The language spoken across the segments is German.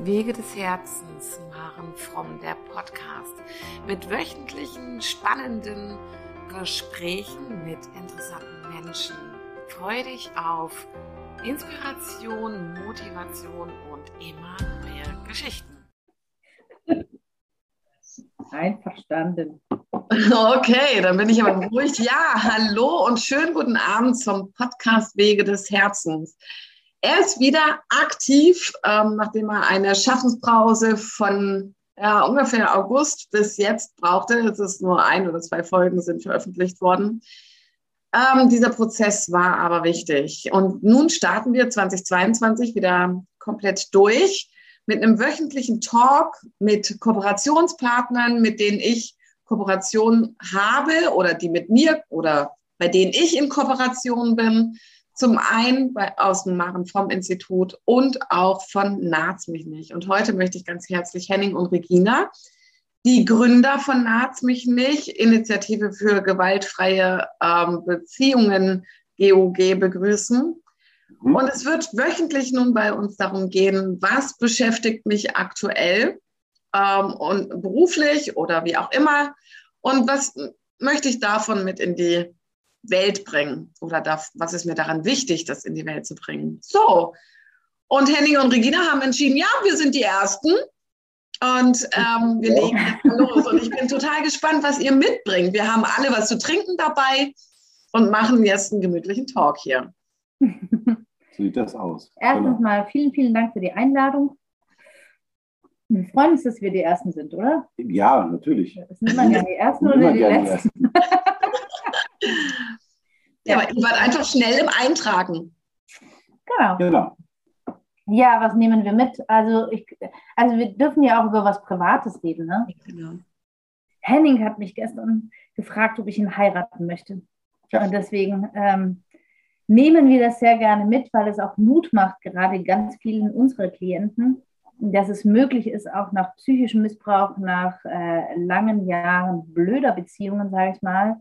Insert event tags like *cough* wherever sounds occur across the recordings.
Wege des Herzens, Maren Fromm, der Podcast mit wöchentlichen spannenden Gesprächen mit interessanten Menschen. Freue dich auf Inspiration, Motivation und immer neue Geschichten. Einverstanden. Okay, dann bin ich aber ruhig. Ja, hallo und schönen guten Abend zum Podcast Wege des Herzens. Er ist wieder aktiv, ähm, nachdem er eine Schaffenspause von ja, ungefähr August bis jetzt brauchte. Es ist nur ein oder zwei Folgen sind veröffentlicht worden. Ähm, dieser Prozess war aber wichtig. Und nun starten wir 2022 wieder komplett durch mit einem wöchentlichen Talk mit Kooperationspartnern, mit denen ich Kooperation habe oder die mit mir oder bei denen ich in Kooperation bin. Zum einen bei, Maren vom Institut und auch von Naz mich nicht. Und heute möchte ich ganz herzlich Henning und Regina, die Gründer von Naz mich nicht, Initiative für gewaltfreie ähm, Beziehungen GOG begrüßen. Mhm. Und es wird wöchentlich nun bei uns darum gehen, was beschäftigt mich aktuell ähm, und beruflich oder wie auch immer und was möchte ich davon mit in die Welt bringen? Oder darf, was ist mir daran wichtig, das in die Welt zu bringen? So. Und Henning und Regina haben entschieden, ja, wir sind die Ersten. Und ähm, wir legen jetzt los. Und ich bin total gespannt, was ihr mitbringt. Wir haben alle was zu trinken dabei und machen jetzt einen gemütlichen Talk hier. Sieht das aus. Erstens genau. mal vielen, vielen Dank für die Einladung. Wir freuen uns, dass wir die Ersten sind, oder? Ja, natürlich. Das sind immer gerne die Ersten oder die Letzten. Ja, aber ihr wart einfach schnell im Eintragen. Genau. genau. Ja, was nehmen wir mit? Also, ich, also wir dürfen ja auch über was Privates reden. Ne? Genau. Henning hat mich gestern gefragt, ob ich ihn heiraten möchte. Ja. Und deswegen ähm, nehmen wir das sehr gerne mit, weil es auch Mut macht, gerade ganz vielen unserer Klienten, dass es möglich ist, auch nach psychischem Missbrauch, nach äh, langen Jahren blöder Beziehungen, sage ich mal,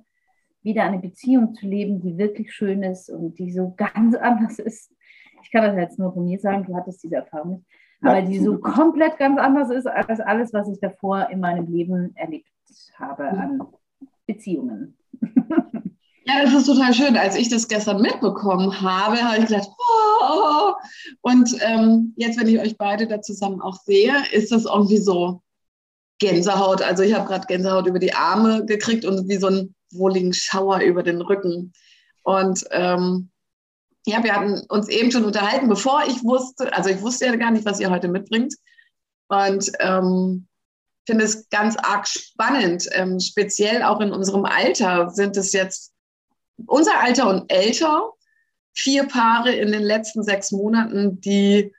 wieder eine Beziehung zu leben, die wirklich schön ist und die so *laughs* ganz anders ist. Ich kann das jetzt nur von mir sagen, du hattest diese Erfahrung nicht, aber die so komplett ganz anders ist als alles, was ich davor in meinem Leben erlebt habe an Beziehungen. Ja, das ist total schön. Als ich das gestern mitbekommen habe, habe ich gedacht, oh, und ähm, jetzt, wenn ich euch beide da zusammen auch sehe, ist das irgendwie so Gänsehaut. Also ich habe gerade Gänsehaut über die Arme gekriegt und wie so ein wohligen Schauer über den Rücken. Und ähm, ja, wir hatten uns eben schon unterhalten, bevor ich wusste, also ich wusste ja gar nicht, was ihr heute mitbringt. Und ähm, finde es ganz arg spannend. Ähm, speziell auch in unserem Alter sind es jetzt unser Alter und älter, vier Paare in den letzten sechs Monaten, die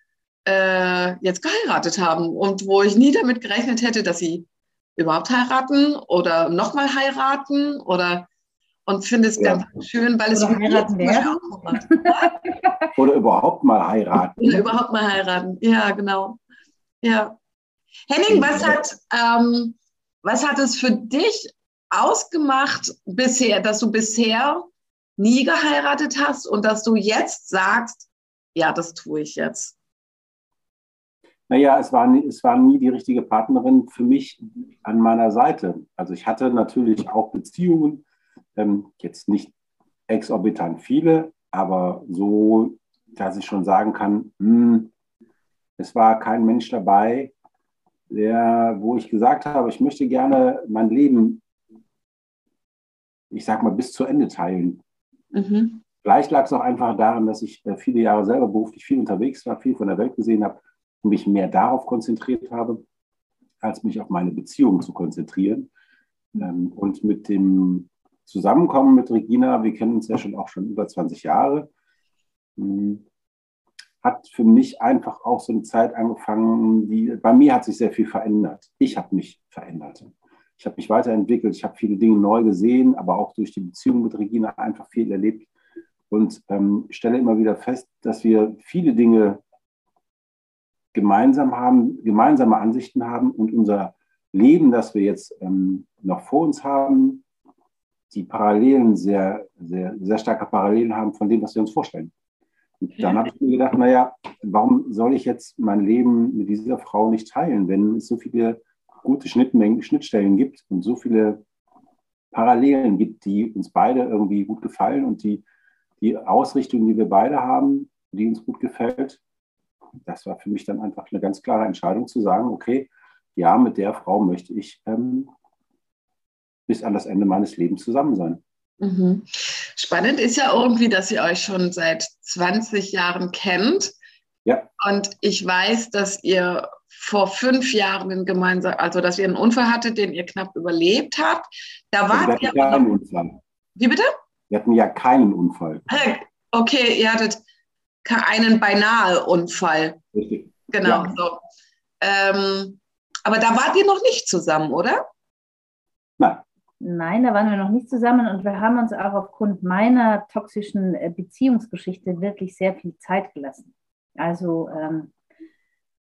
äh, jetzt geheiratet haben und wo ich nie damit gerechnet hätte, dass sie überhaupt heiraten oder nochmal heiraten oder und finde es ja. ganz schön, weil es oder heiraten werden. *laughs* oder überhaupt mal heiraten. Oder überhaupt mal heiraten, ja, genau. Ja. Henning, was hat, ähm, was hat es für dich ausgemacht bisher, dass du bisher nie geheiratet hast und dass du jetzt sagst, ja, das tue ich jetzt? Naja, es war, nie, es war nie die richtige Partnerin für mich an meiner Seite. Also ich hatte natürlich auch Beziehungen, ähm, jetzt nicht exorbitant viele, aber so, dass ich schon sagen kann, mh, hm, es war kein Mensch dabei, der, wo ich gesagt habe, ich möchte gerne mein Leben, ich sag mal, bis zu Ende teilen. Mhm. Vielleicht lag es auch einfach daran, dass ich äh, viele Jahre selber beruflich viel unterwegs war, viel von der Welt gesehen habe mich mehr darauf konzentriert habe, als mich auf meine Beziehung zu konzentrieren. Ähm, und mit dem Zusammenkommen mit Regina, wir kennen uns ja schon auch schon über 20 Jahre, hm, hat für mich einfach auch so eine Zeit angefangen, die bei mir hat sich sehr viel verändert. Ich habe mich verändert. Ich habe mich weiterentwickelt, ich habe viele Dinge neu gesehen, aber auch durch die Beziehung mit Regina einfach viel erlebt und ähm, stelle immer wieder fest, dass wir viele Dinge gemeinsam haben, gemeinsame Ansichten haben und unser Leben, das wir jetzt ähm, noch vor uns haben, die Parallelen sehr, sehr, sehr starke Parallelen haben von dem, was wir uns vorstellen. Und dann habe ich mir gedacht, naja, warum soll ich jetzt mein Leben mit dieser Frau nicht teilen, wenn es so viele gute Schnittmengen, Schnittstellen gibt und so viele Parallelen gibt, die uns beide irgendwie gut gefallen und die, die Ausrichtung, die wir beide haben, die uns gut gefällt. Das war für mich dann einfach eine ganz klare Entscheidung zu sagen, okay, ja, mit der Frau möchte ich ähm, bis an das Ende meines Lebens zusammen sein. Mhm. Spannend ist ja irgendwie, dass ihr euch schon seit 20 Jahren kennt. Ja. Und ich weiß, dass ihr vor fünf Jahren gemeinsam, also dass ihr einen Unfall hattet, den ihr knapp überlebt habt. Da also wart ihr keinen Unfall. Wie bitte? Wir hatten ja keinen Unfall. Okay, ihr hattet einen beinahe Unfall. Richtig. Genau. Ja. So. Ähm, aber da wart ihr noch nicht zusammen, oder? Nein. Nein, da waren wir noch nicht zusammen und wir haben uns auch aufgrund meiner toxischen äh, Beziehungsgeschichte wirklich sehr viel Zeit gelassen. Also ähm,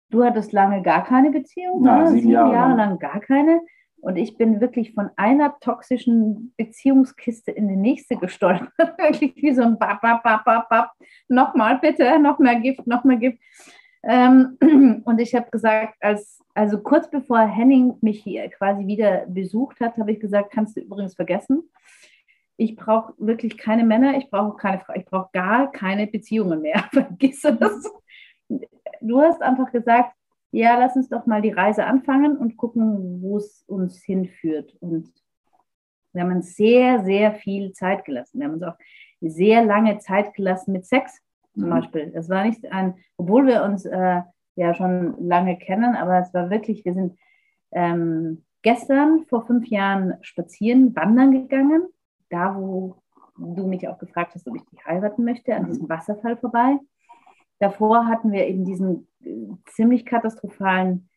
du hattest lange gar keine Beziehung, Nein, ne? sieben, sieben Jahre, Jahre lang gar keine. Und ich bin wirklich von einer toxischen Beziehungskiste in die nächste gestolpert. *laughs* wirklich wie so ein Bap, Bap, Bap, Bap, Bap. Nochmal bitte, noch mehr Gift, noch mehr Gift. Ähm, *clears throat* und ich habe gesagt, als, also kurz bevor Henning mich hier quasi wieder besucht hat, habe ich gesagt, kannst du übrigens vergessen. Ich brauche wirklich keine Männer, ich brauche keine Frau, ich brauche gar keine Beziehungen mehr. *laughs* Vergiss das. Du hast einfach gesagt, ja, lass uns doch mal die Reise anfangen und gucken, wo es uns hinführt. Und wir haben uns sehr, sehr viel Zeit gelassen. Wir haben uns auch sehr lange Zeit gelassen mit Sex zum mhm. Beispiel. Es war nicht ein, obwohl wir uns äh, ja schon lange kennen, aber es war wirklich, wir sind ähm, gestern vor fünf Jahren spazieren, wandern gegangen, da wo du mich auch gefragt hast, ob ich dich heiraten möchte, an mhm. diesem Wasserfall vorbei. Davor hatten wir eben diesen äh, ziemlich katastrophalen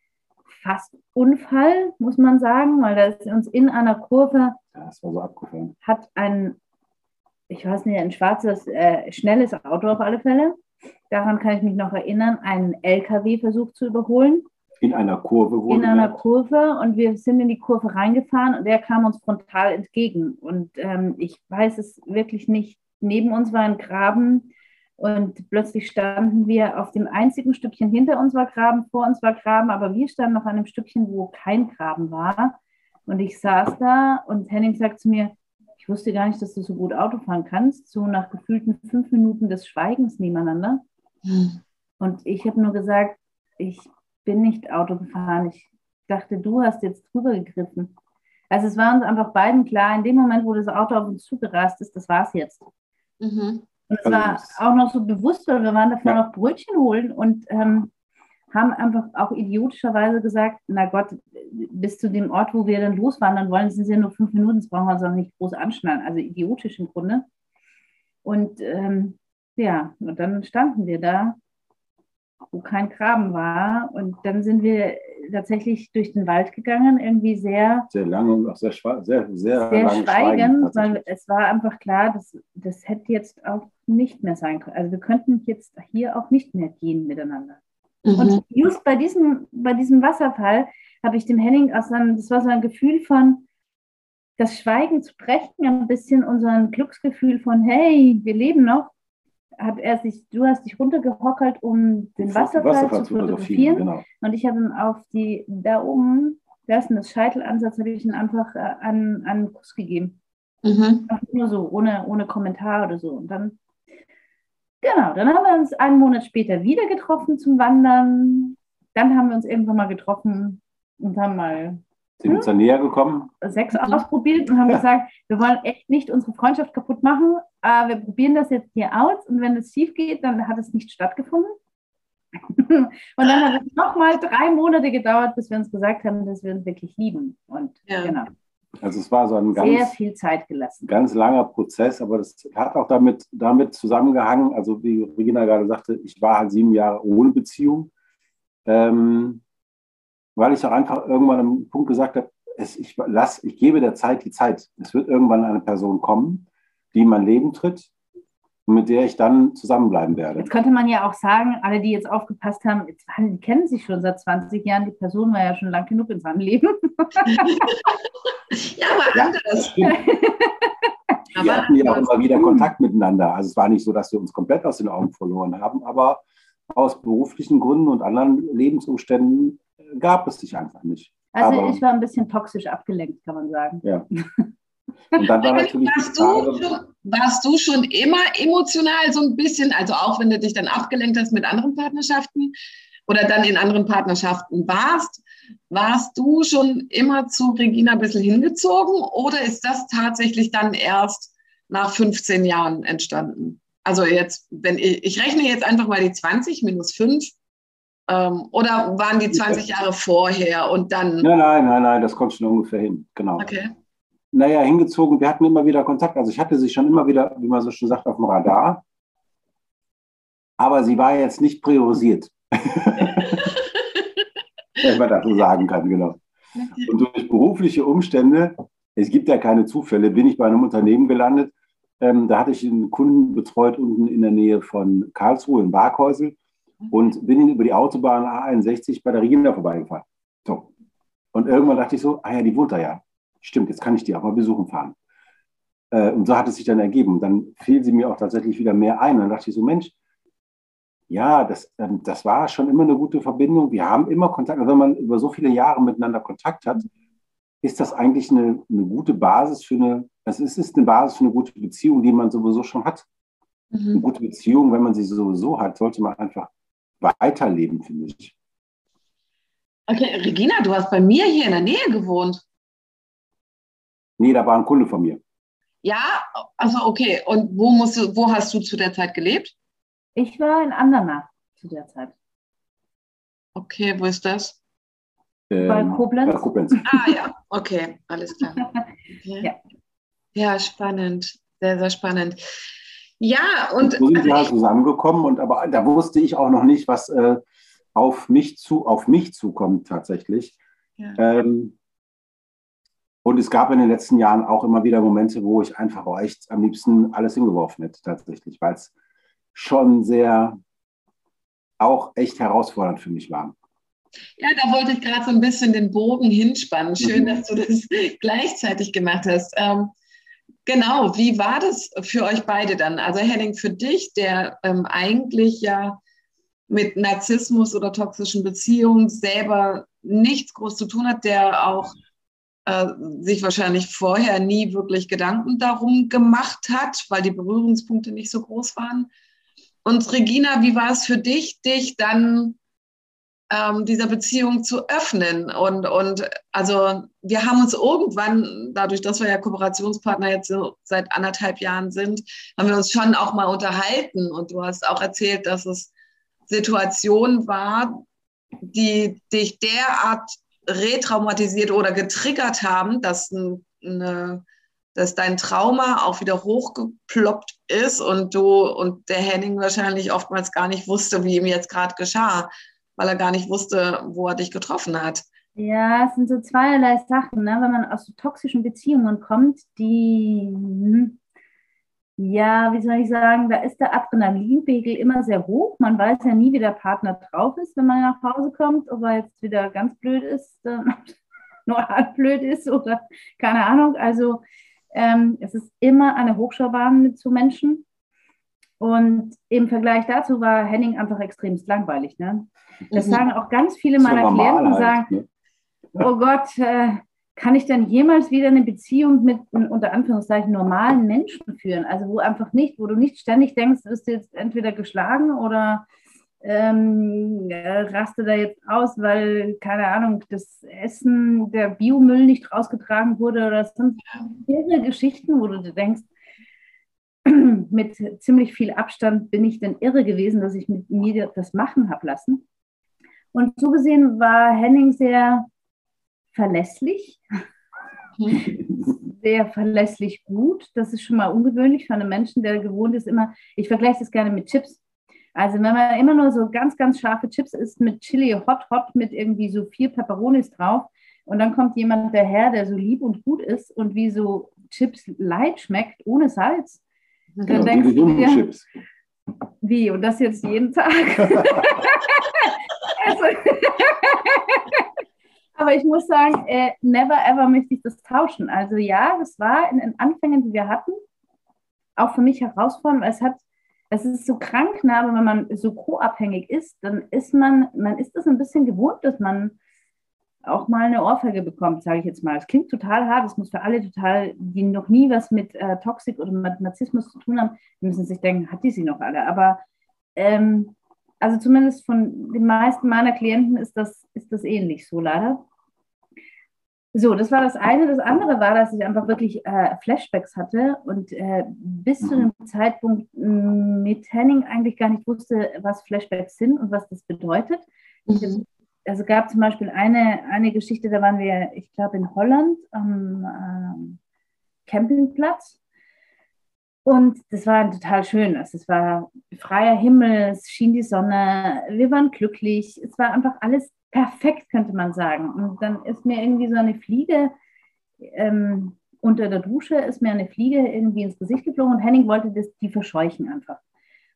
fast Unfall, muss man sagen, weil da ist uns in einer Kurve ja, so hat ein ich weiß nicht, ein schwarzes, äh, schnelles Auto auf alle Fälle. Daran kann ich mich noch erinnern, einen LKW versucht zu überholen. In einer Kurve wurde In einer Kurve und wir sind in die Kurve reingefahren und der kam uns frontal entgegen. Und ähm, ich weiß es wirklich nicht. Neben uns war ein Graben und plötzlich standen wir auf dem einzigen Stückchen hinter uns war Graben, vor uns war Graben, aber wir standen auf einem Stückchen, wo kein Graben war. Und ich saß da und Henning sagt zu mir, ich wusste gar nicht, dass du so gut Auto fahren kannst, so nach gefühlten fünf Minuten des Schweigens nebeneinander. Mhm. Und ich habe nur gesagt, ich bin nicht Auto gefahren. Ich dachte, du hast jetzt drüber gegriffen. Also es war uns einfach beiden klar, in dem Moment, wo das Auto auf uns zugerast ist, das war es jetzt. Mhm. Und es also war auch noch so bewusst, weil wir waren davor ja. noch Brötchen holen und ähm, haben einfach auch idiotischerweise gesagt, na Gott, bis zu dem Ort, wo wir dann loswandern wollen, sind es ja nur fünf Minuten, das brauchen wir uns auch nicht groß anschnallen. Also idiotisch im Grunde. Und ähm, ja, und dann standen wir da, wo kein Graben war. Und dann sind wir tatsächlich durch den Wald gegangen, irgendwie sehr. Sehr lange und auch sehr, sehr, sehr, sehr schweigend, schweigen weil es war einfach klar, dass das hätte jetzt auch nicht mehr sein können. Also wir könnten jetzt hier auch nicht mehr gehen miteinander. Mhm. Und just bei diesem, bei diesem Wasserfall habe ich dem Henning aus einem, das war so ein Gefühl von, das Schweigen zu brechen, ein bisschen unseren Glücksgefühl von, hey, wir leben noch, hat er sich, du hast dich runtergehockelt, um den Wasserfall, Wasserfall zu fotografieren. Genau. Und ich habe ihm auf die, da oben, da ist ein Scheitelansatz, habe ich ihn einfach äh, an, an einen Kuss gegeben. Mhm. Nur so, ohne, ohne Kommentar oder so. Und dann Genau, dann haben wir uns einen Monat später wieder getroffen zum Wandern. Dann haben wir uns irgendwann mal getroffen und haben mal sind uns dann näher gekommen? Sex ausprobiert und haben ja. gesagt, wir wollen echt nicht unsere Freundschaft kaputt machen. Äh, wir probieren das jetzt hier aus und wenn es schief geht, dann hat es nicht stattgefunden. *laughs* und dann hat es nochmal drei Monate gedauert, bis wir uns gesagt haben, dass wir uns wirklich lieben. Und ja. genau. Also es war so ein ganz, sehr viel Zeit gelassen. Ganz langer Prozess, aber das hat auch damit, damit zusammengehangen, also wie Regina gerade sagte, ich war halt sieben Jahre ohne Beziehung, ähm, weil ich auch einfach irgendwann am Punkt gesagt habe, es, ich, lass, ich gebe der Zeit die Zeit. Es wird irgendwann eine Person kommen, die in mein Leben tritt, mit der ich dann zusammenbleiben werde. Jetzt könnte man ja auch sagen, alle, die jetzt aufgepasst haben, jetzt, die kennen sich schon seit 20 Jahren, die Person war ja schon lang genug in seinem Leben. *laughs* ja, aber ja, anders. wir hatten ja auch immer wieder Kontakt miteinander. Also es war nicht so, dass wir uns komplett aus den Augen verloren haben, aber aus beruflichen Gründen und anderen Lebensumständen gab es sich einfach nicht. Also aber, ich war ein bisschen toxisch abgelenkt, kann man sagen. Ja. Und dann war natürlich warst, du schon, warst du schon immer emotional so ein bisschen, also auch wenn du dich dann abgelenkt hast mit anderen Partnerschaften oder dann in anderen Partnerschaften warst, warst du schon immer zu Regina ein bisschen hingezogen oder ist das tatsächlich dann erst nach 15 Jahren entstanden? Also jetzt, wenn ich, ich rechne jetzt einfach mal die 20 minus 5, ähm, oder waren die 20 Jahre vorher und dann? Nein, nein, nein, nein, das kommt schon ungefähr hin, genau. Okay. Naja, hingezogen, wir hatten immer wieder Kontakt. Also ich hatte sie schon immer wieder, wie man so schön sagt, auf dem Radar. Aber sie war jetzt nicht priorisiert. *laughs* Wenn man das so sagen kann, genau. Und durch berufliche Umstände, es gibt ja keine Zufälle, bin ich bei einem Unternehmen gelandet. Ähm, da hatte ich einen Kunden betreut unten in der Nähe von Karlsruhe in Barkhäusel und bin über die Autobahn A61 bei der Regina vorbeigefahren. So. Und irgendwann dachte ich so, ah ja, die wohnt da ja. Stimmt, jetzt kann ich die auch mal besuchen fahren. Äh, und so hat es sich dann ergeben. Dann fiel sie mir auch tatsächlich wieder mehr ein. Und dann dachte ich so, Mensch, ja, das, ähm, das war schon immer eine gute Verbindung. Wir haben immer Kontakt. Also wenn man über so viele Jahre miteinander Kontakt hat, ist das eigentlich eine, eine gute Basis für eine, das ist, ist eine Basis für eine gute Beziehung, die man sowieso schon hat. Mhm. Eine gute Beziehung, wenn man sie sowieso hat, sollte man einfach weiterleben, finde ich. Okay, Regina, du hast bei mir hier in der Nähe gewohnt. Nee, da war ein Kunde von mir. Ja, also okay. Und wo, musst du, wo hast du zu der Zeit gelebt? Ich war in Andernach zu der Zeit. Okay, wo ist das? Ähm, bei Koblenz. Bei Koblenz. *laughs* Ah ja, okay, alles klar. *laughs* Okay. Ja. ja, spannend. Sehr, sehr spannend. Ja, und. So sind wir halt zusammengekommen und aber da wusste ich auch noch nicht, was äh, auf, mich zu, auf mich zukommt tatsächlich. Ja. Ähm, und es gab in den letzten Jahren auch immer wieder Momente, wo ich einfach echt am liebsten alles hingeworfen hätte, tatsächlich, weil es schon sehr auch echt herausfordernd für mich war. Ja, da wollte ich gerade so ein bisschen den Bogen hinspannen. Schön, mhm. dass du das *laughs* gleichzeitig gemacht hast. Ähm, Genau, wie war das für euch beide dann? Also Henning, für dich, der ähm, eigentlich ja mit Narzissmus oder toxischen Beziehungen selber nichts groß zu tun hat, der auch äh, sich wahrscheinlich vorher nie wirklich Gedanken darum gemacht hat, weil die Berührungspunkte nicht so groß waren. Und Regina, wie war es für dich, dich dann ähm, dieser Beziehung zu öffnen. Und, und also wir haben uns irgendwann, dadurch, dass wir ja Kooperationspartner jetzt so seit anderthalb Jahren sind, haben wir uns schon auch mal unterhalten. Und du hast auch erzählt, dass es Situationen war, die dich derart retraumatisiert oder getriggert haben, dass, eine, dass dein Trauma auch wieder hochgeploppt ist und du und der Henning wahrscheinlich oftmals gar nicht wusste, wie ihm jetzt gerade geschah weil er gar nicht wusste, wo er dich getroffen hat. Ja, es sind so zweierlei Sachen, ne? wenn man aus so toxischen Beziehungen kommt, die, hm, ja, wie soll ich sagen, da ist der Adrenalinpegel immer sehr hoch. Man weiß ja nie, wie der Partner drauf ist, wenn man nach Hause kommt, ob er jetzt wieder ganz blöd ist, *laughs* nur halb blöd ist oder keine Ahnung. Also ähm, es ist immer eine Hochschaubahn mit so Menschen. Und im Vergleich dazu war Henning einfach extremst langweilig. Ne? Das mhm. sagen auch ganz viele meiner Klienten, halt, sagen, ne? oh Gott, äh, kann ich denn jemals wieder eine Beziehung mit unter Anführungszeichen normalen Menschen führen? Also wo einfach nicht, wo du nicht ständig denkst, wirst du jetzt entweder geschlagen oder ähm, raste da jetzt aus, weil, keine Ahnung, das Essen, der Biomüll nicht rausgetragen wurde oder sonst irre Geschichten, wo du denkst, *clears throat* mit ziemlich viel Abstand bin ich denn irre gewesen, dass ich mit mir das machen habe lassen. Und so gesehen war Henning sehr verlässlich, *laughs* sehr verlässlich gut. Das ist schon mal ungewöhnlich für einen Menschen, der gewohnt ist, immer, ich vergleiche das gerne mit Chips. Also wenn man immer nur so ganz, ganz scharfe Chips isst mit Chili Hot Hot mit irgendwie so vier Peperonis drauf und dann kommt jemand daher, der so lieb und gut ist und wie so Chips light schmeckt, ohne Salz. Dann genau, denkst du dir, Chips. Wie? Und das jetzt jeden Tag? *laughs* also, *laughs* aber ich muss sagen, äh, never ever möchte ich das tauschen. Also ja, das war in den Anfängen, die wir hatten, auch für mich herausfordernd, weil es hat, es ist so krank, ne, aber wenn man so co-abhängig ist, dann ist man, man ist das ein bisschen gewohnt, dass man auch mal eine Ohrfeige bekommt, sage ich jetzt mal. Es klingt total hart, es muss für alle total, die noch nie was mit äh, Toxik oder mit Narzissmus zu tun haben, die müssen sich denken, hat die sie noch alle? Aber ähm, also zumindest von den meisten meiner Klienten ist das, ist das ähnlich so leider. So, das war das eine. Das andere war, dass ich einfach wirklich äh, Flashbacks hatte und äh, bis zu dem Zeitpunkt mm, mit Henning eigentlich gar nicht wusste, was Flashbacks sind und was das bedeutet. Mhm. Also gab zum Beispiel eine, eine Geschichte, da waren wir, ich glaube, in Holland am ähm, Campingplatz. Und das war total schön. Also es war freier Himmel, es schien die Sonne, wir waren glücklich. Es war einfach alles perfekt, könnte man sagen. Und dann ist mir irgendwie so eine Fliege ähm, unter der Dusche, ist mir eine Fliege irgendwie ins Gesicht geflogen und Henning wollte das, die verscheuchen einfach.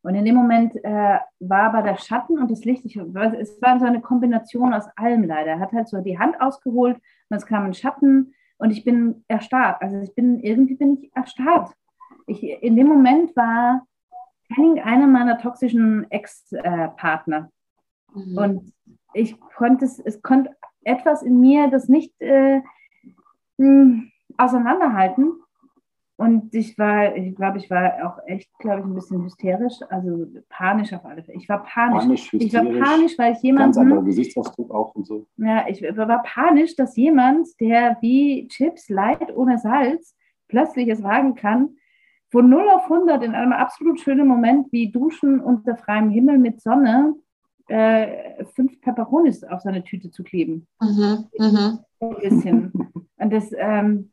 Und in dem Moment äh, war aber der Schatten und das Licht, ich, es war so eine Kombination aus allem leider. Er hat halt so die Hand ausgeholt und es kam ein Schatten und ich bin erstarrt. Also ich bin, irgendwie bin ich erstarrt. Ich, in dem Moment war Henning einer meiner toxischen Ex-Partner. Mhm. Und ich konnte es, es konnte etwas in mir das nicht äh, mh, hm, auseinanderhalten. Und ich war, ich glaube, ich war auch echt, glaube ich, ein bisschen hysterisch, also panisch auf alle Fälle. Ich war panisch. panisch ich war panisch, weil ich jemanden. Ganz anderer Gesichtsausdruck auch und so. Ja, ich war panisch, dass jemand, der wie Chips Light ohne Salz plötzlich es wagen kann, von 0 auf 100 in einem absolut schönen Moment wie Duschen unter freiem Himmel mit Sonne äh, fünf Peperonis auf seine Tüte zu kleben. Mhm, mh. Ein bisschen. Und das, ähm,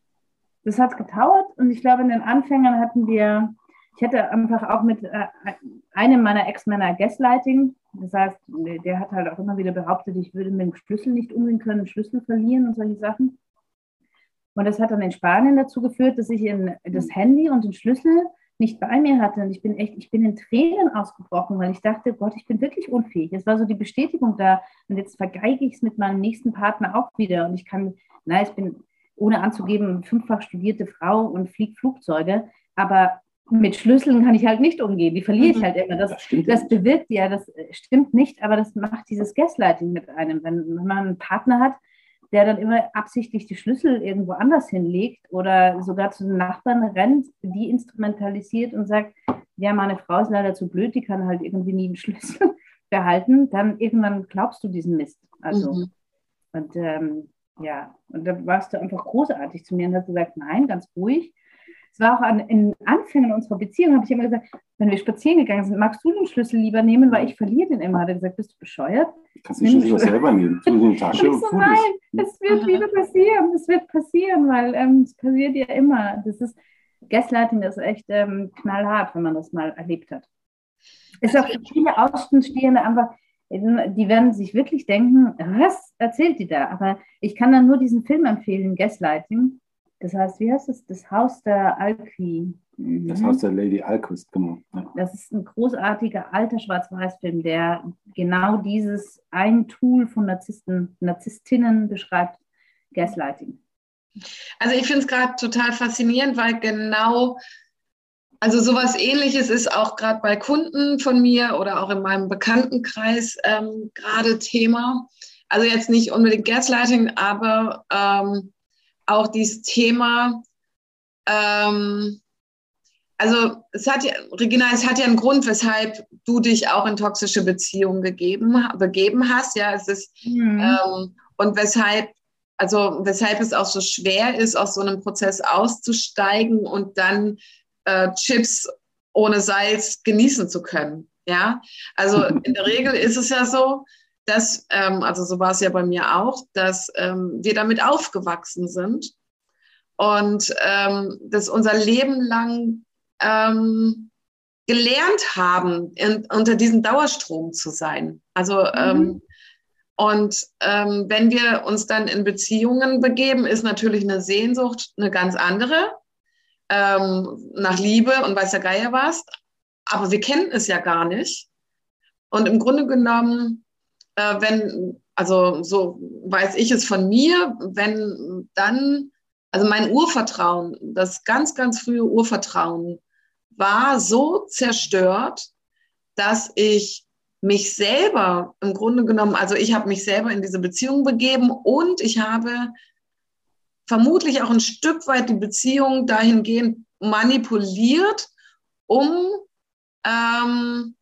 das hat gedauert und ich glaube, in den Anfängen hatten wir, ich hatte einfach auch mit äh, einem meiner Ex-Männer Gaslighting. Das heißt, der hat halt auch immer wieder behauptet, ich würde mit dem Schlüssel nicht umgehen können, Schlüssel verlieren und solche Sachen. Und das hat dann in Spanien dazu geführt, dass ich in das Handy und den Schlüssel nicht bei mir hatte. Und ich bin echt, ich bin in Tränen ausgebrochen, weil ich dachte, Gott, ich bin wirklich unfähig. Es war so die Bestätigung da. Und jetzt vergeige ich es mit meinem nächsten Partner auch wieder. Und ich kann, na, ich bin ohne anzugeben, fünffach studierte Frau und fliege Flugzeuge. Aber mit Schlüsseln kann ich halt nicht umgehen. Die verliere ich mhm. halt immer. Das, das, das, bewirkt ja, das stimmt nicht, aber das macht dieses Gaslighting mit einem. Wenn, wenn man einen Partner hat, der dann immer absichtlich die Schlüssel irgendwo anders hinlegt oder sogar zu den Nachbarn rennt, die instrumentalisiert und sagt, ja, meine Frau ist leider zu blöd, die kann halt irgendwie nie einen Schlüssel *laughs* behalten, dann irgendwann glaubst du diesen Mist. Also, mhm. und ähm, ja, und da warst du einfach großartig zu mir und hast gesagt, nein, ganz ruhig. Es war auch an, in Anfängen unserer Beziehung, habe ich immer gesagt, wenn wir spazieren gegangen sind, magst du den Schlüssel lieber nehmen, weil ich verliere den immer. Hat er gesagt, bist du bescheuert? Kannst du den Schlüssel selber nehmen? Tu in die Tasche und so, Nein, es wird wieder passieren. Es wird passieren, weil ähm, es passiert ja immer. Das ist, Gaslighting ist echt ähm, knallhart, wenn man das mal erlebt hat. Ist auch viele Außenstehende einfach, die werden sich wirklich denken, was erzählt die da? Aber ich kann dann nur diesen Film empfehlen, Gaslighting. Das heißt, wie heißt es? Das Haus der Alki. Mhm. Das Haus der Lady Alquist, genau. Ja. Das ist ein großartiger alter Schwarz-Weiß-Film, der genau dieses ein Tool von Narzissten, Narzisstinnen beschreibt, Gaslighting. Also ich finde es gerade total faszinierend, weil genau, also sowas ähnliches ist auch gerade bei Kunden von mir oder auch in meinem Bekanntenkreis ähm, gerade Thema. Also jetzt nicht unbedingt Gaslighting, aber ähm, auch dieses Thema, ähm, also es hat ja, Regina, es hat ja einen Grund, weshalb du dich auch in toxische Beziehungen gegeben, begeben hast. Ja, es ist mhm. ähm, und weshalb, also weshalb es auch so schwer ist, aus so einem Prozess auszusteigen und dann äh, Chips ohne Salz genießen zu können. Ja, also *laughs* in der Regel ist es ja so, dass, ähm, also so war es ja bei mir auch, dass ähm, wir damit aufgewachsen sind und ähm, das unser Leben lang ähm, gelernt haben, in, unter diesem Dauerstrom zu sein. Also mhm. ähm, und ähm, wenn wir uns dann in Beziehungen begeben, ist natürlich eine Sehnsucht eine ganz andere ähm, nach Liebe und weiß der Geier was. Aber wir kennen es ja gar nicht. Und im Grunde genommen, äh, wenn, also so weiß ich es von mir, wenn dann, also mein Urvertrauen, das ganz, ganz frühe Urvertrauen war so zerstört, dass ich mich selber im Grunde genommen, also ich habe mich selber in diese Beziehung begeben und ich habe vermutlich auch ein Stück weit die Beziehung dahingehend manipuliert, um, ähm,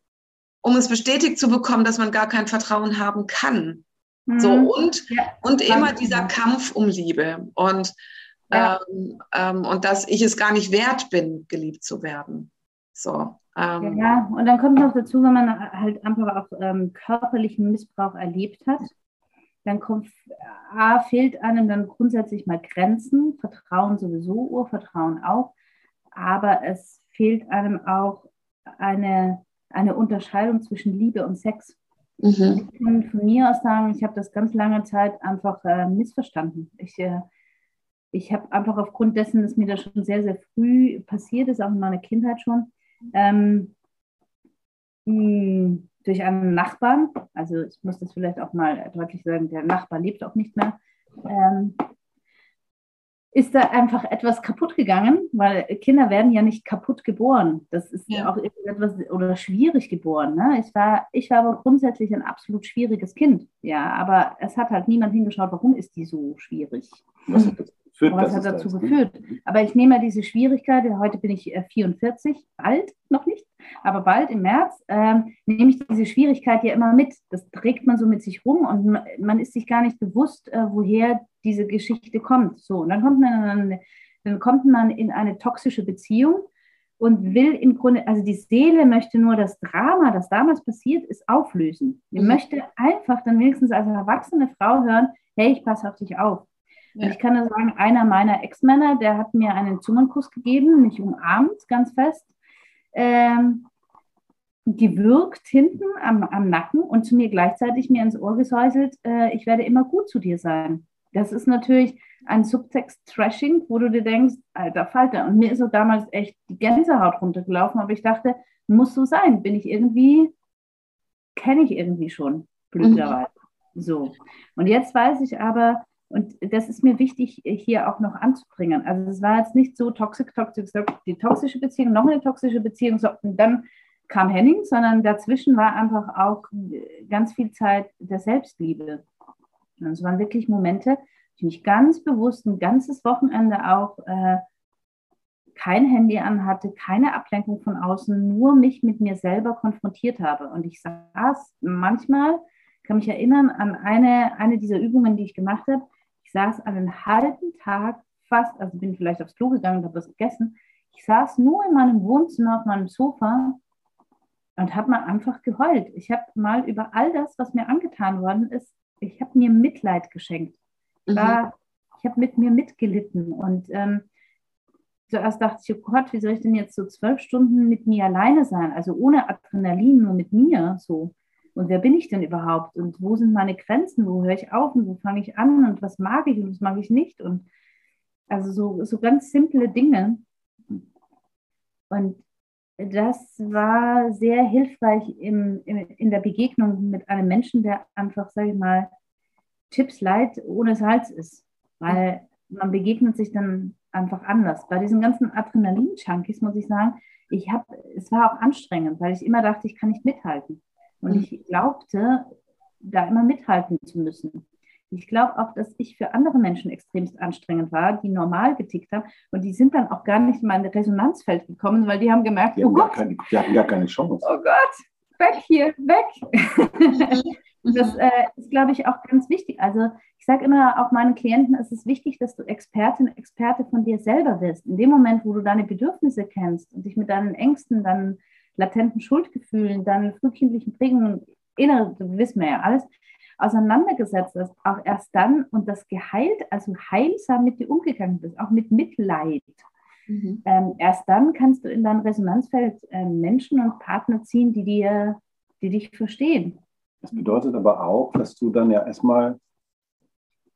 um es bestätigt zu bekommen, dass man gar kein Vertrauen haben kann. Mhm. So, und, ja. und immer dieser Kampf um Liebe und, ja. ähm, ähm, und dass ich es gar nicht wert bin, geliebt zu werden. So. Ähm, ja, und dann kommt noch dazu, wenn man halt einfach auch ähm, körperlichen Missbrauch erlebt hat, dann kommt, A, fehlt einem dann grundsätzlich mal Grenzen, Vertrauen sowieso, Urvertrauen auch, aber es fehlt einem auch eine, eine Unterscheidung zwischen Liebe und Sex. Mhm. Ich kann von mir aus sagen, ich habe das ganz lange Zeit einfach äh, missverstanden. Ich, äh, ich habe einfach aufgrund dessen, dass mir das schon sehr, sehr früh passiert ist, auch in meiner Kindheit schon, ähm, mh, durch einen Nachbarn, also ich muss das vielleicht auch mal deutlich sagen, der Nachbar lebt auch nicht mehr, ähm, ist da einfach etwas kaputt gegangen, weil Kinder werden ja nicht kaputt geboren. Das ist ja auch etwas oder schwierig geboren. Ne? Ich, war, ich war aber grundsätzlich ein absolut schwieriges Kind. Ja, aber es hat halt niemand hingeschaut, warum ist die so schwierig. Was hat das geführt? Was hat dazu geführt? Aber ich nehme diese Schwierigkeit, heute bin ich 44, äh, bald noch nicht, aber bald im März ähm, nehme ich diese Schwierigkeit ja immer mit. Das trägt man so mit sich rum und man ist sich gar nicht bewusst, äh, woher diese Geschichte kommt. So, und dann kommt man, dann kommt man in eine toxische Beziehung und will im Grunde, also die Seele möchte nur das Drama, das damals passiert ist, auflösen. Die mhm. möchte einfach dann wenigstens als erwachsene Frau hören, hey, ich passe auf dich auf. Ja. Ich kann nur sagen, einer meiner Ex-Männer, der hat mir einen Zungenkuss gegeben, mich umarmt ganz fest ähm, gewürgt hinten am, am Nacken und zu mir gleichzeitig mir ins Ohr gesäuselt, äh, ich werde immer gut zu dir sein. Das ist natürlich ein Subtext-Trashing, wo du dir denkst, alter Falter. Und mir ist so damals echt die Gänsehaut runtergelaufen, aber ich dachte, muss so sein. Bin ich irgendwie, kenne ich irgendwie schon, blöderweise. Mhm. So. Und jetzt weiß ich aber, und das ist mir wichtig, hier auch noch anzubringen. Also es war jetzt nicht so toxisch, toxisch, die toxische Beziehung, noch eine toxische Beziehung, und dann kam Henning, sondern dazwischen war einfach auch ganz viel Zeit der Selbstliebe. Und es waren wirklich Momente, ich mich ganz bewusst ein ganzes Wochenende auch äh, kein Handy anhatte, keine Ablenkung von außen, nur mich mit mir selber konfrontiert habe. Und ich saß manchmal, kann mich erinnern an eine, eine dieser Übungen, die ich gemacht habe, ich saß einen halben Tag fast, also bin vielleicht aufs Klo gegangen und habe was gegessen. Ich saß nur in meinem Wohnzimmer auf meinem Sofa und habe mal einfach geheult. Ich habe mal über all das, was mir angetan worden ist, ich habe mir Mitleid geschenkt. Ich, mhm. ich habe mit mir mitgelitten und ähm, zuerst dachte ich, oh Gott, wie soll ich denn jetzt so zwölf Stunden mit mir alleine sein? Also ohne Adrenalin, nur mit mir so. Und wer bin ich denn überhaupt? Und wo sind meine Grenzen? Wo höre ich auf und wo fange ich an? Und was mag ich und was mag ich nicht? Und also so, so ganz simple Dinge. Und das war sehr hilfreich im, im, in der Begegnung mit einem Menschen, der einfach, sage ich mal, Chips Light ohne Salz ist. Weil man begegnet sich dann einfach anders. Bei diesen ganzen Adrenalin-Junkies muss ich sagen, ich habe, es war auch anstrengend, weil ich immer dachte, ich kann nicht mithalten. Und ich glaubte, da immer mithalten zu müssen. Ich glaube auch, dass ich für andere Menschen extremst anstrengend war, die normal getickt haben. Und die sind dann auch gar nicht in mein Resonanzfeld gekommen, weil die haben gemerkt, die oh haben Gott, keine, die hatten gar keine Chance. Oh Gott, weg hier, weg. *laughs* das äh, ist, glaube ich, auch ganz wichtig. Also ich sage immer auch meinen Klienten, es ist wichtig, dass du Expertin, Experte von dir selber wirst. In dem Moment, wo du deine Bedürfnisse kennst und dich mit deinen Ängsten, deinen latenten Schuldgefühlen, deinen frühkindlichen Prägungen, innere, wissen wir ja alles, auseinandergesetzt hast, auch erst dann und das geheilt, also heilsam mit dir umgegangen bist, auch mit Mitleid. Mhm. Ähm, erst dann kannst du in dein Resonanzfeld äh, Menschen und Partner ziehen, die dir, die dich verstehen. Das bedeutet aber auch, dass du dann ja erstmal,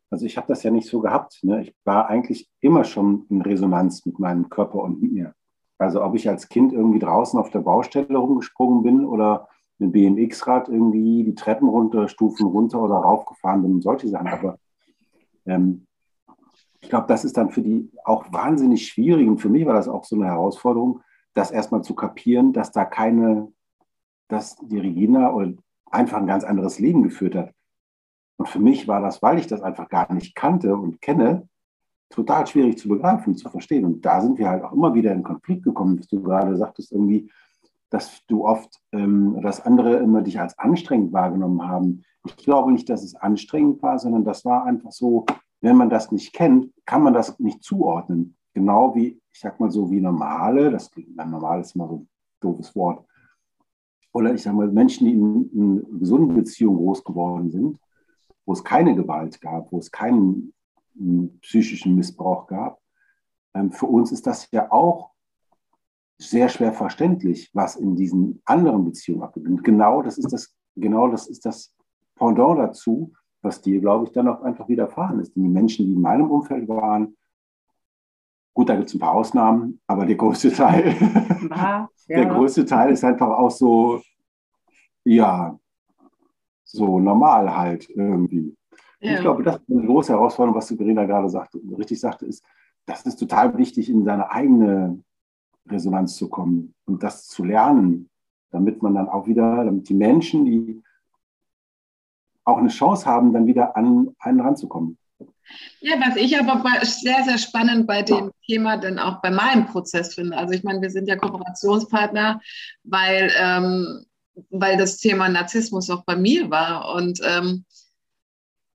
also ich habe das ja nicht so gehabt. Ne? Ich war eigentlich immer schon in Resonanz mit meinem Körper und mit mir. Also ob ich als Kind irgendwie draußen auf der Baustelle rumgesprungen bin oder mit BMX-Rad irgendwie die Treppen runter, Stufen runter oder raufgefahren bin und solche Sachen. Aber ähm, ich glaube, das ist dann für die auch wahnsinnig schwierig und für mich war das auch so eine Herausforderung, das erstmal zu kapieren, dass da keine, dass die Regina einfach ein ganz anderes Leben geführt hat. Und für mich war das, weil ich das einfach gar nicht kannte und kenne, total schwierig zu begreifen, zu verstehen. Und da sind wir halt auch immer wieder in Konflikt gekommen, dass du gerade sagtest, irgendwie, dass du oft, ähm, dass andere immer dich als anstrengend wahrgenommen haben. Ich glaube nicht, dass es anstrengend war, sondern das war einfach so, wenn man das nicht kennt, kann man das nicht zuordnen. Genau wie, ich sag mal so, wie normale, das normal ist immer so ein doofes Wort, oder ich sag mal, Menschen, die in, in gesunden Beziehungen groß geworden sind, wo es keine Gewalt gab, wo es keinen psychischen Missbrauch gab. Ähm, für uns ist das ja auch sehr schwer verständlich, was in diesen anderen Beziehungen abgeht. Und genau das ist das, genau das ist das Pendant dazu, was dir, glaube ich, dann auch einfach widerfahren ist. Denn die Menschen, die in meinem Umfeld waren, gut, da gibt es ein paar Ausnahmen, aber der größte Teil, *laughs* ja, *laughs* der größte Teil ist einfach auch so, ja, so normal halt irgendwie. Ja. Ich glaube, das ist eine große Herausforderung, was Verena gerade sagte, richtig sagte, ist, das ist total wichtig, in seine eigene Resonanz zu kommen und das zu lernen, damit man dann auch wieder, damit die Menschen, die auch eine Chance haben, dann wieder an einen ranzukommen. Ja, was ich aber sehr, sehr spannend bei dem. Thema dann auch bei meinem Prozess finde. Also ich meine, wir sind ja Kooperationspartner, weil, ähm, weil das Thema Narzissmus auch bei mir war. Und ähm,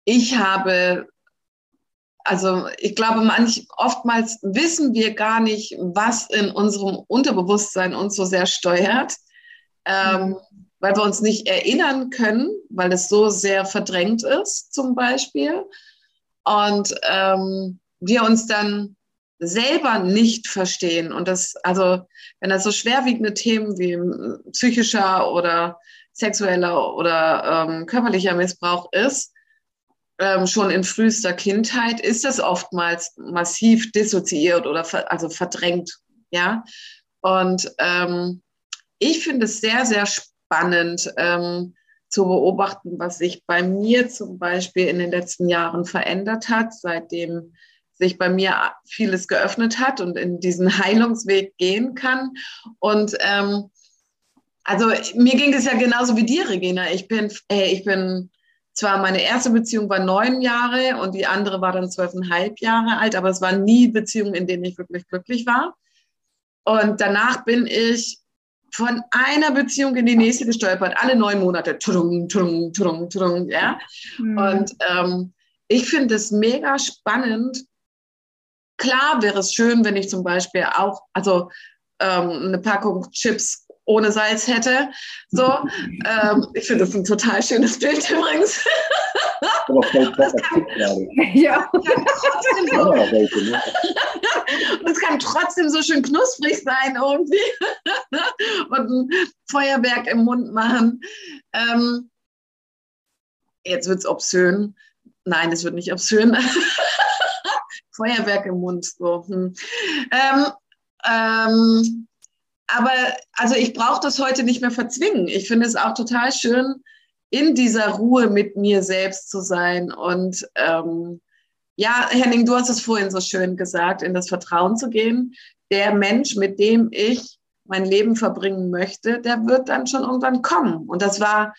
ich habe, also ich glaube, manch, oftmals wissen wir gar nicht, was in unserem Unterbewusstsein uns so sehr steuert, ähm, mhm. weil wir uns nicht erinnern können, weil es so sehr verdrängt ist, zum Beispiel. Und ähm, wir uns dann selber nicht verstehen. Und das, also, wenn das so schwerwiegende Themen wie psychischer oder sexueller oder ähm, körperlicher Missbrauch ist, ähm, schon in frühester Kindheit ist das oftmals massiv dissoziiert oder ver also verdrängt. Ja, und ähm, ich finde es sehr, sehr spannend ähm, zu beobachten, was sich bei mir zum Beispiel in den letzten Jahren verändert hat, seitdem sich bei mir vieles geöffnet hat und in diesen *laughs* Heilungsweg gehen kann. Und ähm, also mir ging es ja genauso wie dir, Regina. Ich bin, äh, ich bin zwar meine erste Beziehung war neun Jahre und die andere war dann zwölfeinhalb Jahre alt, aber es waren nie Beziehungen, in denen ich wirklich glücklich war. Und danach bin ich von einer Beziehung in die nächste gestolpert, alle neun Monate. Tudung, tudung, tudung, tudung, ja? Mhm. Und ähm, ich finde es mega spannend. Klar wäre es schön, wenn ich zum Beispiel auch, also ähm, eine Packung Chips ohne Salz hätte. So, *laughs* ähm, ich finde das ein total schönes Bild übrigens. *laughs* Das kann, ja. *laughs* kann trotzdem so, ne? und es kann trotzdem so schön knusprig sein irgendwie und ein Feuerwerk im Mund machen. Ähm, jetzt wird es obszön. Nein, es wird nicht obszön. Feuerwerk im Mund. So. Hm. Ähm, ähm, aber also ich brauche das heute nicht mehr verzwingen. Ich finde es auch total schön, in dieser Ruhe mit mir selbst zu sein. Und ähm, ja, Henning, du hast es vorhin so schön gesagt, in das Vertrauen zu gehen. Der Mensch, mit dem ich mein Leben verbringen möchte, der wird dann schon irgendwann kommen. Und das war,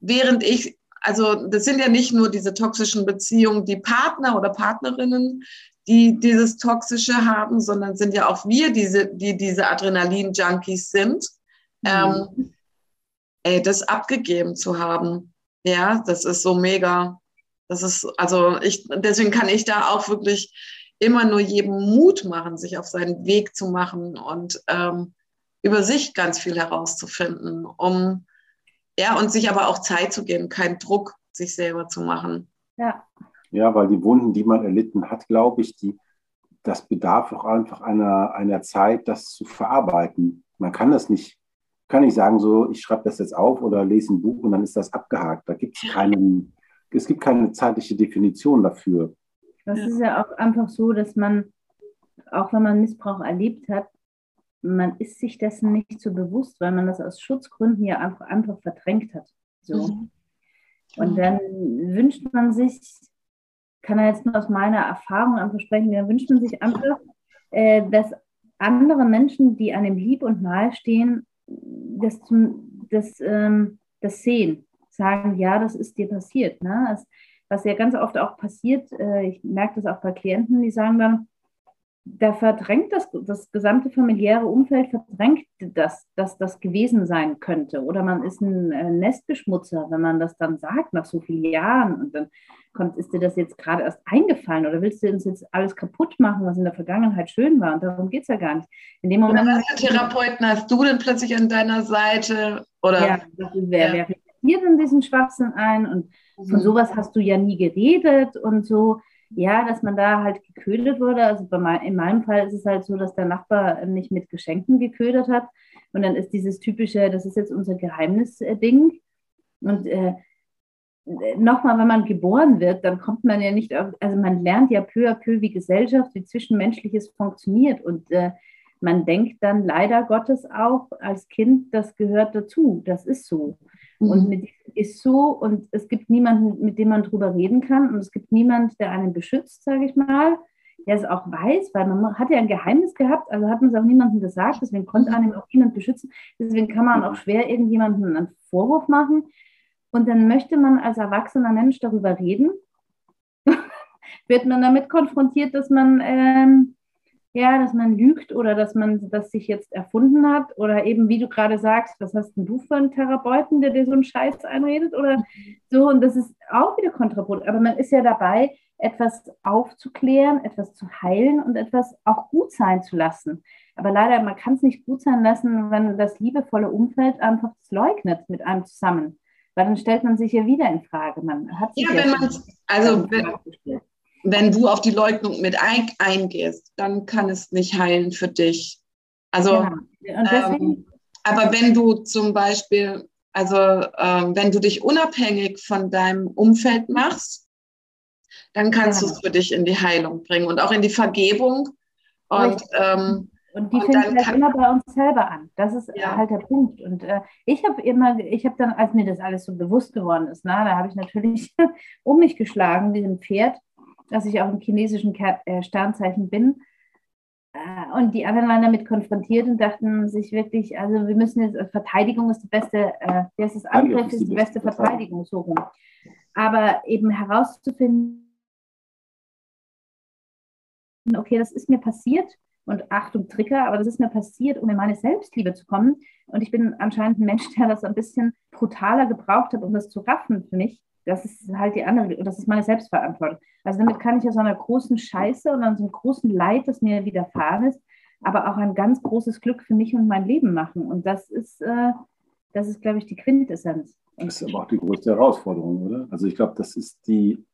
während ich, also das sind ja nicht nur diese toxischen Beziehungen, die Partner oder Partnerinnen, die dieses Toxische haben, sondern sind ja auch wir, diese, die diese Adrenalin-Junkies sind. Mhm. Ähm, ey, das abgegeben zu haben, ja, das ist so mega. Das ist, also ich, deswegen kann ich da auch wirklich immer nur jedem Mut machen, sich auf seinen Weg zu machen und ähm, über sich ganz viel herauszufinden, um ja, und sich aber auch Zeit zu geben, keinen Druck sich selber zu machen. Ja. Ja, weil die Wunden, die man erlitten hat, glaube ich, die, das bedarf auch einfach einer, einer Zeit, das zu verarbeiten. Man kann das nicht, kann nicht sagen, so, ich schreibe das jetzt auf oder lese ein Buch und dann ist das abgehakt. Da gibt es keinen, es gibt keine zeitliche Definition dafür. Das ist ja auch einfach so, dass man, auch wenn man Missbrauch erlebt hat, man ist sich dessen nicht so bewusst, weil man das aus Schutzgründen ja einfach, einfach verdrängt hat. So. Mhm. Und dann wünscht man sich, kann er jetzt nur aus meiner Erfahrung einfach sprechen, da wünscht man sich einfach, äh, dass andere Menschen, die einem lieb und nahe stehen, das, das, ähm, das sehen, sagen, ja, das ist dir passiert. Ne? Das, was ja ganz oft auch passiert, äh, ich merke das auch bei Klienten, die sagen dann, da verdrängt das, das gesamte familiäre Umfeld verdrängt das, dass das gewesen sein könnte. Oder man ist ein äh, Nestbeschmutzer, wenn man das dann sagt nach so vielen Jahren und dann kommt, ist dir das jetzt gerade erst eingefallen oder willst du uns jetzt alles kaputt machen, was in der Vergangenheit schön war? Und darum geht es ja gar nicht. In dem Moment. Oder Therapeuten hast du denn plötzlich an deiner Seite? Oder? Ja, wer, ja. wer in diesen Schwachsinn ein? Und von mhm. sowas hast du ja nie geredet und so ja, dass man da halt geködert wurde. Also bei, in meinem Fall ist es halt so, dass der Nachbar nicht mit Geschenken geködert hat. Und dann ist dieses typische, das ist jetzt unser Geheimnis-Ding. Und äh, nochmal, wenn man geboren wird, dann kommt man ja nicht auf, also man lernt ja peu à peu, wie Gesellschaft, wie Zwischenmenschliches funktioniert. Und äh, man denkt dann leider Gottes auch als Kind, das gehört dazu, das ist so. Mhm. Und mit ist so. Und es gibt niemanden, mit dem man drüber reden kann. Und es gibt niemanden, der einen beschützt, sage ich mal, der es auch weiß, weil man hat ja ein Geheimnis gehabt, also hat man es auch niemandem gesagt, deswegen konnte einem auch niemand beschützen, deswegen kann man auch schwer irgendjemandem einen Vorwurf machen. Und dann möchte man als erwachsener Mensch darüber reden, *laughs* wird man damit konfrontiert, dass man ähm, ja, dass man lügt oder dass man das sich jetzt erfunden hat oder eben, wie du gerade sagst, was hast denn du für einen Therapeuten, der dir so einen Scheiß einredet oder so und das ist auch wieder kontraproduktiv, aber man ist ja dabei, etwas aufzuklären, etwas zu heilen und etwas auch gut sein zu lassen. Aber leider, man kann es nicht gut sein lassen, wenn das liebevolle Umfeld einfach leugnet mit einem zusammen. Weil dann stellt man sich ja wieder in Frage. Man hat sich ja, ja wenn man, also wenn, wenn du auf die Leugnung mit ein, eingehst, dann kann es nicht heilen für dich. Also, ja. ähm, aber wenn du zum Beispiel, also ähm, wenn du dich unabhängig von deinem Umfeld machst, dann kannst ja. du es für dich in die Heilung bringen und auch in die Vergebung. Und, ähm, und die fängt halt immer bei uns selber an. Das ist ja. halt der Punkt. Und äh, ich habe immer, ich habe dann, als mir das alles so bewusst geworden ist, na, da habe ich natürlich *laughs* um mich geschlagen wie ein Pferd dass ich auch im chinesischen äh, Sternzeichen bin. Äh, und die anderen waren damit konfrontiert und dachten sich wirklich, also wir müssen jetzt, Verteidigung ist die beste, äh, das ist Angriff ist die beste Verteidigung, so rum. Aber eben herauszufinden, okay, das ist mir passiert und Achtung, Trigger, aber das ist mir passiert, um in meine Selbstliebe zu kommen. Und ich bin anscheinend ein Mensch, *laughs* der das ein bisschen brutaler gebraucht hat, um das zu raffen für mich das ist halt die andere, das ist meine Selbstverantwortung. Also damit kann ich aus einer großen Scheiße und aus einem großen Leid, das mir widerfahren ist, aber auch ein ganz großes Glück für mich und mein Leben machen. Und das ist, äh, das ist, glaube ich, die Quintessenz. Das ist aber auch die größte Herausforderung, oder? Also ich glaube, das ist die,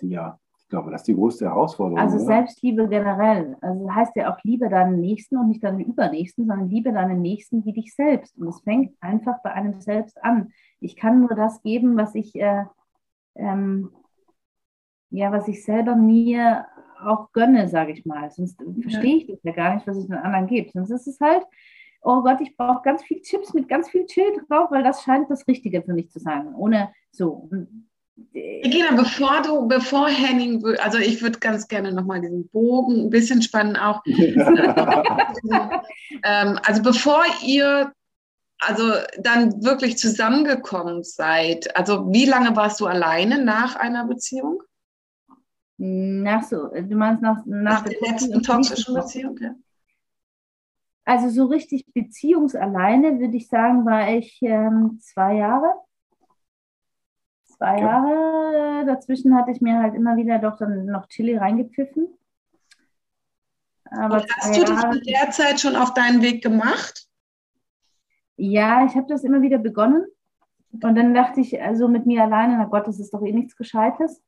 die ja, glaube, das ist die größte Herausforderung. Also oder? Selbstliebe generell. Also das heißt ja auch, liebe deinen Nächsten und nicht deinen Übernächsten, sondern liebe deinen Nächsten wie dich selbst. Und es fängt einfach bei einem selbst an ich kann nur das geben, was ich, äh, ähm, ja, was ich selber mir auch gönne, sage ich mal. Sonst ja. verstehe ich das ja gar nicht, was ich den anderen gebe. Sonst ist es halt, oh Gott, ich brauche ganz viel Chips mit ganz viel Chill drauf, weil das scheint das Richtige für mich zu sein. Ohne so. Regina, bevor du, bevor Henning, also ich würde ganz gerne nochmal diesen Bogen ein bisschen spannen auch. *laughs* *laughs* ähm, also bevor ihr also dann wirklich zusammengekommen seid? Also wie lange warst du alleine nach einer Beziehung? Nach so, du meinst nach, nach, nach der letzten toxischen Beziehung? Ja. Also so richtig beziehungsalleine würde ich sagen, war ich ähm, zwei Jahre. Zwei ja. Jahre. Dazwischen hatte ich mir halt immer wieder doch dann noch Chili reingepfiffen. Aber hast du das in der Zeit schon auf deinen Weg gemacht? Ja, ich habe das immer wieder begonnen. Und dann dachte ich, also mit mir alleine, na Gott, das ist doch eh nichts Gescheites.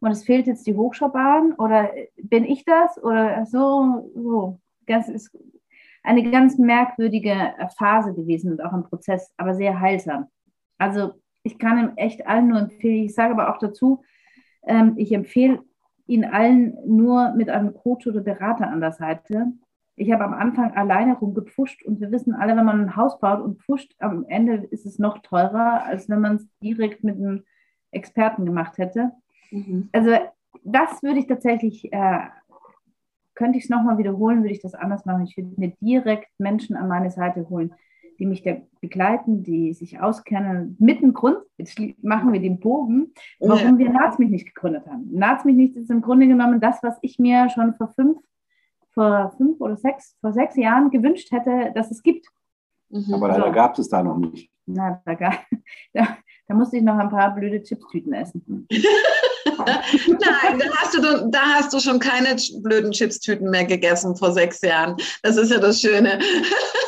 Und es fehlt jetzt die Hochschaubahn oder bin ich das oder so, so. Das ist eine ganz merkwürdige Phase gewesen und auch ein Prozess, aber sehr heilsam. Also ich kann ihm echt allen nur empfehlen. Ich sage aber auch dazu, ähm, ich empfehle Ihnen allen nur mit einem Coach oder Berater an der Seite, ich habe am Anfang alleine rumgepfuscht und wir wissen alle, wenn man ein Haus baut und pfuscht, am Ende ist es noch teurer, als wenn man es direkt mit einem Experten gemacht hätte. Mhm. Also das würde ich tatsächlich äh, könnte ich es nochmal wiederholen, würde ich das anders machen. Ich würde mir direkt Menschen an meine Seite holen, die mich da begleiten, die sich auskennen. Mit dem Grund, jetzt machen wir den Bogen, warum ja. wir Naz mich nicht gegründet haben. Naz mich nicht ist im Grunde genommen das, was ich mir schon vor fünf, vor fünf oder sechs, vor sechs Jahren gewünscht hätte, dass es gibt. Mhm. Aber leider so. gab es da noch nicht. Na, da, gab, *laughs* da, da musste ich noch ein paar blöde Chipstüten essen. *laughs* Nein, da hast, du, da hast du schon keine blöden Chipstüten mehr gegessen vor sechs Jahren. Das ist ja das Schöne. *laughs*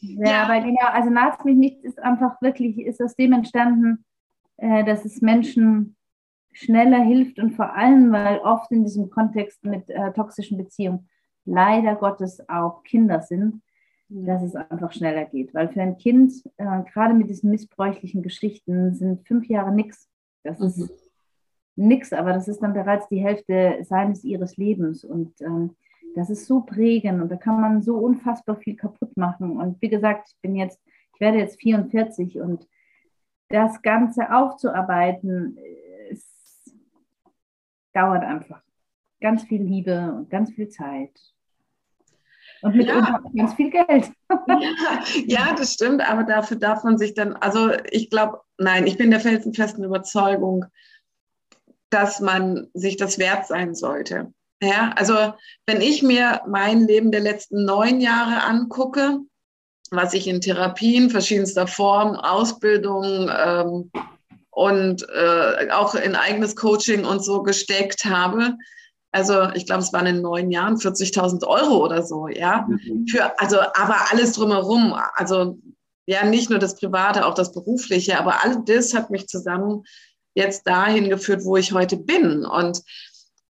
ja, aber genau, also naht mich nicht ist einfach wirklich, ist aus dem entstanden, äh, dass es Menschen schneller hilft und vor allem, weil oft in diesem Kontext mit äh, toxischen Beziehungen leider Gottes auch Kinder sind, dass es einfach schneller geht. Weil für ein Kind, äh, gerade mit diesen missbräuchlichen Geschichten, sind fünf Jahre nichts. Das mhm. ist nichts, aber das ist dann bereits die Hälfte seines, ihres Lebens. Und ähm, das ist so prägend und da kann man so unfassbar viel kaputt machen. Und wie gesagt, ich bin jetzt, ich werde jetzt 44 und das Ganze aufzuarbeiten, es dauert einfach. Ganz viel Liebe und ganz viel Zeit. Und mit ja. ganz viel Geld. Ja, ja, das stimmt, aber dafür darf man sich dann, also ich glaube, nein, ich bin der felsenfesten Überzeugung, dass man sich das wert sein sollte. Ja, also wenn ich mir mein Leben der letzten neun Jahre angucke, was ich in Therapien verschiedenster Form, Ausbildung ähm, und äh, auch in eigenes Coaching und so gesteckt habe, also ich glaube, es waren in neun Jahren 40.000 Euro oder so, ja. Mhm. Für, also, aber alles drumherum, also ja, nicht nur das Private, auch das Berufliche, aber all das hat mich zusammen jetzt dahin geführt, wo ich heute bin. Und,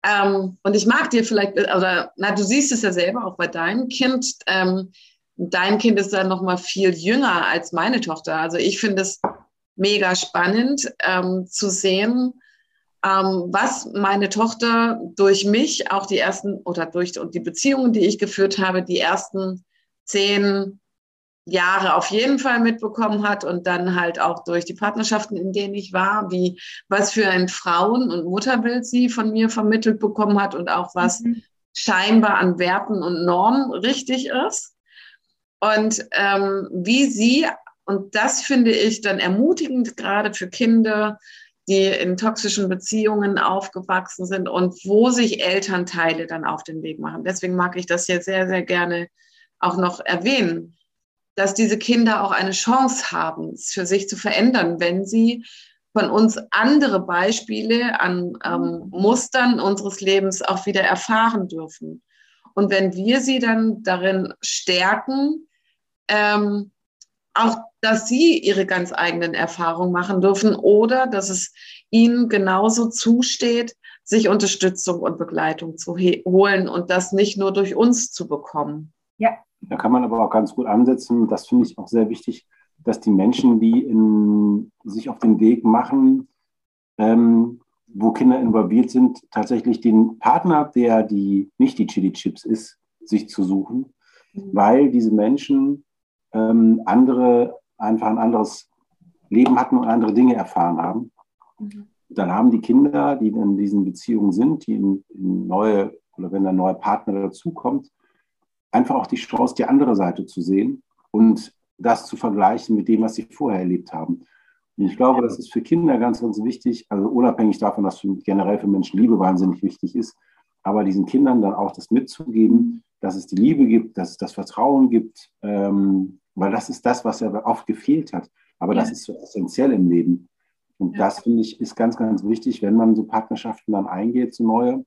ähm, und ich mag dir vielleicht, oder na, du siehst es ja selber auch bei deinem Kind. Ähm, dein Kind ist dann noch mal viel jünger als meine Tochter. Also ich finde es mega spannend ähm, zu sehen, ähm, was meine Tochter durch mich, auch die ersten oder durch die Beziehungen, die ich geführt habe, die ersten zehn Jahre auf jeden Fall mitbekommen hat und dann halt auch durch die Partnerschaften, in denen ich war, wie was für ein Frauen- und Mutterbild sie von mir vermittelt bekommen hat und auch was mhm. scheinbar an Werten und Normen richtig ist. Und ähm, wie sie, und das finde ich dann ermutigend, gerade für Kinder, die in toxischen Beziehungen aufgewachsen sind und wo sich Elternteile dann auf den Weg machen. Deswegen mag ich das hier sehr, sehr gerne auch noch erwähnen, dass diese Kinder auch eine Chance haben, für sich zu verändern, wenn sie von uns andere Beispiele an ähm, Mustern unseres Lebens auch wieder erfahren dürfen. Und wenn wir sie dann darin stärken, ähm, auch, dass sie ihre ganz eigenen Erfahrungen machen dürfen oder dass es ihnen genauso zusteht, sich Unterstützung und Begleitung zu holen und das nicht nur durch uns zu bekommen. Ja. Da kann man aber auch ganz gut ansetzen. Das finde ich auch sehr wichtig, dass die Menschen, die in, sich auf den Weg machen, ähm, wo Kinder involviert sind, tatsächlich den Partner, der die nicht die Chili Chips ist, sich zu suchen, mhm. weil diese Menschen ähm, andere einfach ein anderes Leben hatten und andere Dinge erfahren haben. Mhm. Dann haben die Kinder, die in diesen Beziehungen sind, die in, in neue oder wenn ein neuer Partner dazukommt, einfach auch die Chance, die andere Seite zu sehen und das zu vergleichen mit dem, was sie vorher erlebt haben. Und ich glaube, das ist für Kinder ganz, ganz wichtig, also unabhängig davon, dass für, generell für Menschen Liebe wahnsinnig wichtig ist, aber diesen Kindern dann auch das mitzugeben, dass es die Liebe gibt, dass es das Vertrauen gibt, ähm, weil das ist das, was ja oft gefehlt hat. Aber ja. das ist so essentiell im Leben. Und ja. das finde ich ist ganz, ganz wichtig, wenn man so Partnerschaften dann eingeht, so neue.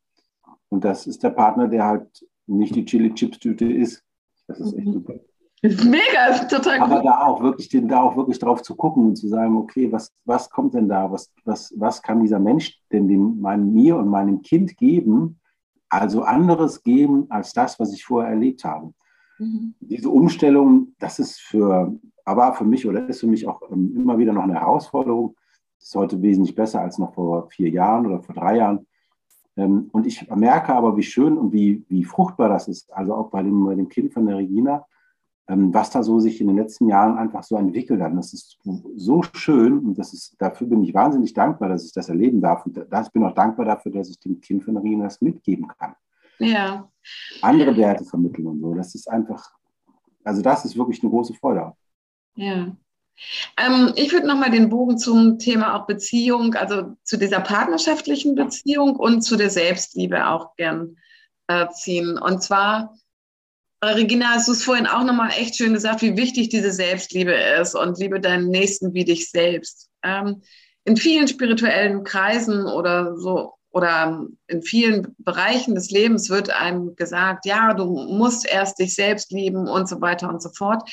Und das ist der Partner, der halt nicht die Chili-Chips-Tüte ist. Das ist echt mhm. super. Mega, total Aber da auch wirklich, den, da auch wirklich drauf zu gucken und zu sagen, okay, was, was kommt denn da? Was, was, was kann dieser Mensch denn dem, mein, mir und meinem Kind geben? Also anderes geben als das, was ich vorher erlebt habe. Mhm. Diese Umstellung, das ist für, aber für mich oder ist für mich auch ähm, immer wieder noch eine Herausforderung. Das ist heute wesentlich besser als noch vor vier Jahren oder vor drei Jahren. Ähm, und ich merke aber, wie schön und wie, wie fruchtbar das ist. Also auch bei dem, bei dem Kind von der Regina. ähm, was da so sich in den letzten Jahren einfach so entwickelt hat. Das ist so schön und das ist, dafür bin ich wahnsinnig dankbar, dass ich das erleben darf. Und ich bin auch dankbar dafür, dass ich dem Kind von Rina das mitgeben kann. Ja. Andere Werte vermitteln und so. Das ist einfach, also das ist wirklich eine große Freude. Ja. Ähm, ich würde nochmal den Bogen zum Thema auch Beziehung, also zu dieser partnerschaftlichen Beziehung und zu der Selbstliebe auch gern äh, ziehen. Und zwar, Regina, hast du es vorhin auch nochmal echt schön gesagt, wie wichtig diese Selbstliebe ist und liebe deinen Nächsten wie dich selbst. Ähm, in vielen spirituellen Kreisen oder so oder in vielen Bereichen des Lebens wird einem gesagt, ja, du musst erst dich selbst lieben und so weiter und so fort.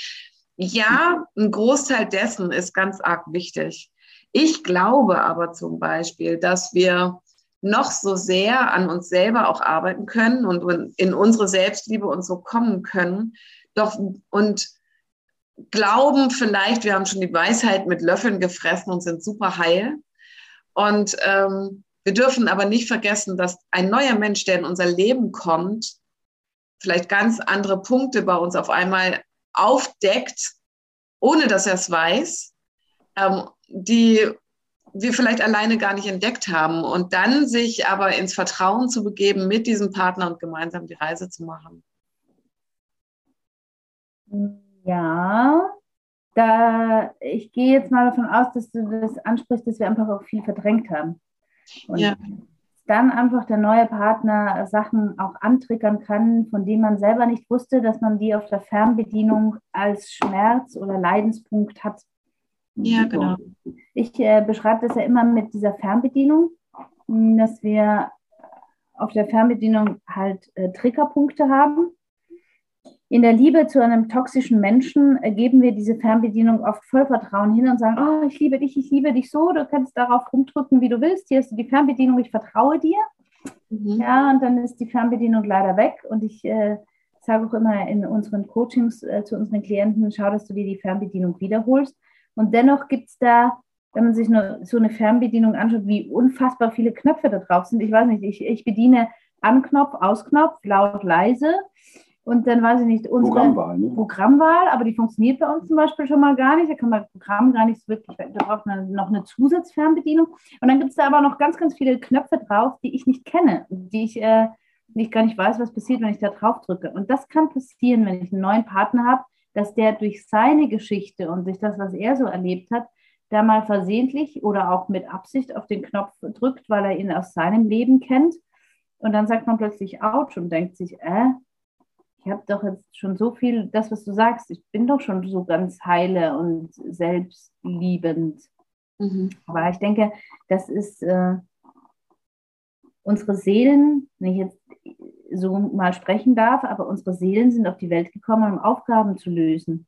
Ja, ein Großteil dessen ist ganz arg wichtig. Ich glaube aber zum Beispiel, dass wir noch so sehr an uns selber auch arbeiten können und in unsere Selbstliebe und so kommen können, doch und glauben vielleicht, wir haben schon die Weisheit mit Löffeln gefressen und sind super heil. Und ähm, wir dürfen aber nicht vergessen, dass ein neuer Mensch, der in unser Leben kommt, vielleicht ganz andere Punkte bei uns auf einmal aufdeckt, ohne dass er es weiß, ähm, die wir vielleicht alleine gar nicht entdeckt haben. Und dann sich aber ins Vertrauen zu begeben mit diesem Partner und gemeinsam die Reise zu machen. Ja, da ich gehe jetzt mal davon aus, dass du das ansprichst, dass wir einfach auch viel verdrängt haben. Und ja dann einfach der neue Partner Sachen auch antriggern kann, von denen man selber nicht wusste, dass man die auf der Fernbedienung als Schmerz oder Leidenspunkt hat. Ja, genau. Ich äh, beschreibe das ja immer mit dieser Fernbedienung, dass wir auf der Fernbedienung halt äh, Triggerpunkte haben in der Liebe zu einem toxischen Menschen äh, geben wir diese Fernbedienung oft voll Vertrauen hin und sagen, oh, ich liebe dich, ich liebe dich so, du kannst darauf rumdrücken, wie du willst, hier hast du die Fernbedienung, ich vertraue dir. Mhm. Ja, und dann ist die Fernbedienung leider weg und ich äh, sage auch immer in unseren Coachings äh, zu unseren Klienten, schau, dass du dir die Fernbedienung wiederholst. Und dennoch gibt es da, wenn man sich nur so eine Fernbedienung anschaut, wie unfassbar viele Knöpfe da drauf sind. Ich weiß nicht, ich, ich bediene Anknopf, Ausknopf, laut, leise. Und dann weiß ich nicht, unsere Programmwahl, ne? Programmwahl, aber die funktioniert bei uns zum Beispiel schon mal gar nicht. Da kann man Programm gar nicht wirklich, da braucht man noch eine Zusatzfernbedienung. Und dann gibt es da aber noch ganz, ganz viele Knöpfe drauf, die ich nicht kenne, die ich, äh, die ich gar nicht weiß, was passiert, wenn ich da drauf drücke. Und das kann passieren, wenn ich einen neuen Partner habe, dass der durch seine Geschichte und durch das, was er so erlebt hat, da mal versehentlich oder auch mit Absicht auf den Knopf drückt, weil er ihn aus seinem Leben kennt. Und dann sagt man plötzlich Autsch und denkt sich, äh, ich habe doch jetzt schon so viel, das, was du sagst, ich bin doch schon so ganz heile und selbstliebend. Mhm. Aber ich denke, das ist äh, unsere Seelen, wenn ich jetzt so mal sprechen darf, aber unsere Seelen sind auf die Welt gekommen, um Aufgaben zu lösen.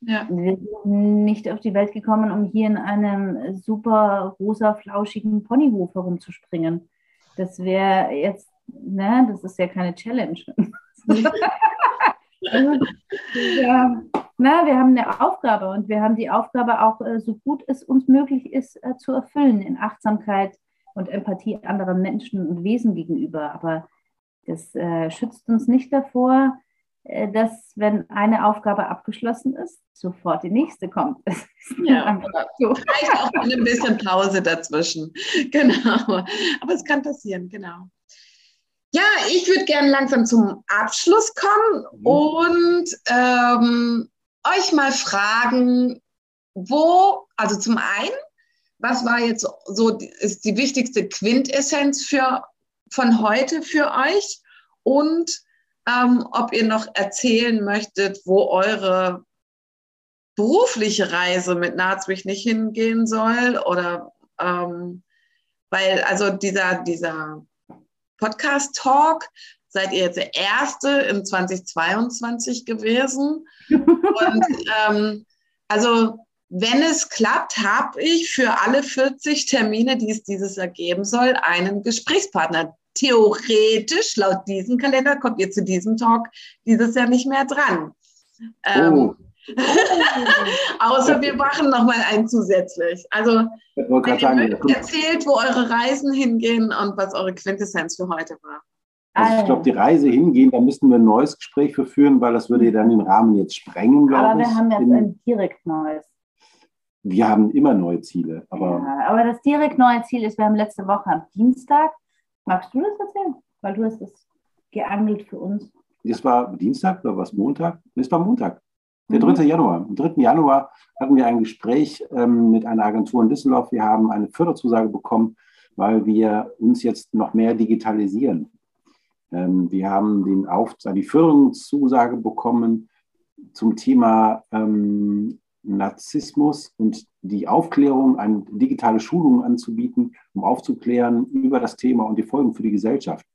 Ja. Wir sind nicht auf die Welt gekommen, um hier in einem super rosa, flauschigen Ponyhof herumzuspringen. Das wäre jetzt, ne, das ist ja keine Challenge. *laughs* ja, na, wir haben eine Aufgabe und wir haben die Aufgabe auch, äh, so gut es uns möglich ist, äh, zu erfüllen in Achtsamkeit und Empathie anderen Menschen und Wesen gegenüber. Aber das äh, schützt uns nicht davor, äh, dass, wenn eine Aufgabe abgeschlossen ist, sofort die nächste kommt. ja, so. vielleicht auch ein bisschen Pause dazwischen. *laughs* Genau. Aber es kann passieren, genau. Ja, ich würde gerne langsam zum Abschluss kommen mhm. und ähm, euch mal fragen, wo, also zum einen, was war jetzt so, ist die wichtigste Quintessenz für, von heute für euch und ähm, ob ihr noch erzählen möchtet, wo eure berufliche Reise mit Nazwig nicht hingehen soll oder ähm, weil also dieser, dieser Podcast-Talk. Seid ihr jetzt der erste in 2022 gewesen. Und ähm, also wenn es klappt, habe ich für alle 40 Termine, die es dieses Jahr geben soll, einen Gesprächspartner. Theoretisch, laut diesem Kalender, kommt ihr zu diesem Talk dieses Jahr nicht mehr dran. Ähm, oh. *laughs* Außer wir machen nochmal einen zusätzlich. Also wenn ihr sagen, erzählt, wo eure Reisen hingehen und was eure Quintessenz für heute war. Also ich glaube, die Reise hingehen, da müssten wir ein neues Gespräch für führen, weil das würde dann den Rahmen jetzt sprengen, glaube Aber wir ich. haben jetzt ein direkt neues. Wir haben immer neue Ziele. Aber, ja, aber das direkt neue Ziel ist, wir haben letzte Woche am Dienstag, magst du das erzählen? Weil du hast es geangelt für uns. Das war Dienstag oder was Montag? Das war Montag. Der 3. Mhm. Januar. Am 3. Januar hatten wir ein Gespräch ähm, mit einer Agentur in Düsseldorf. Wir haben eine Förderzusage bekommen, weil wir uns jetzt noch mehr digitalisieren. Ähm, wir haben den Auf die Förderungszusage bekommen zum Thema ähm, Narzissmus und die Aufklärung, eine digitale Schulung anzubieten, um aufzuklären über das Thema und die Folgen für die Gesellschaft.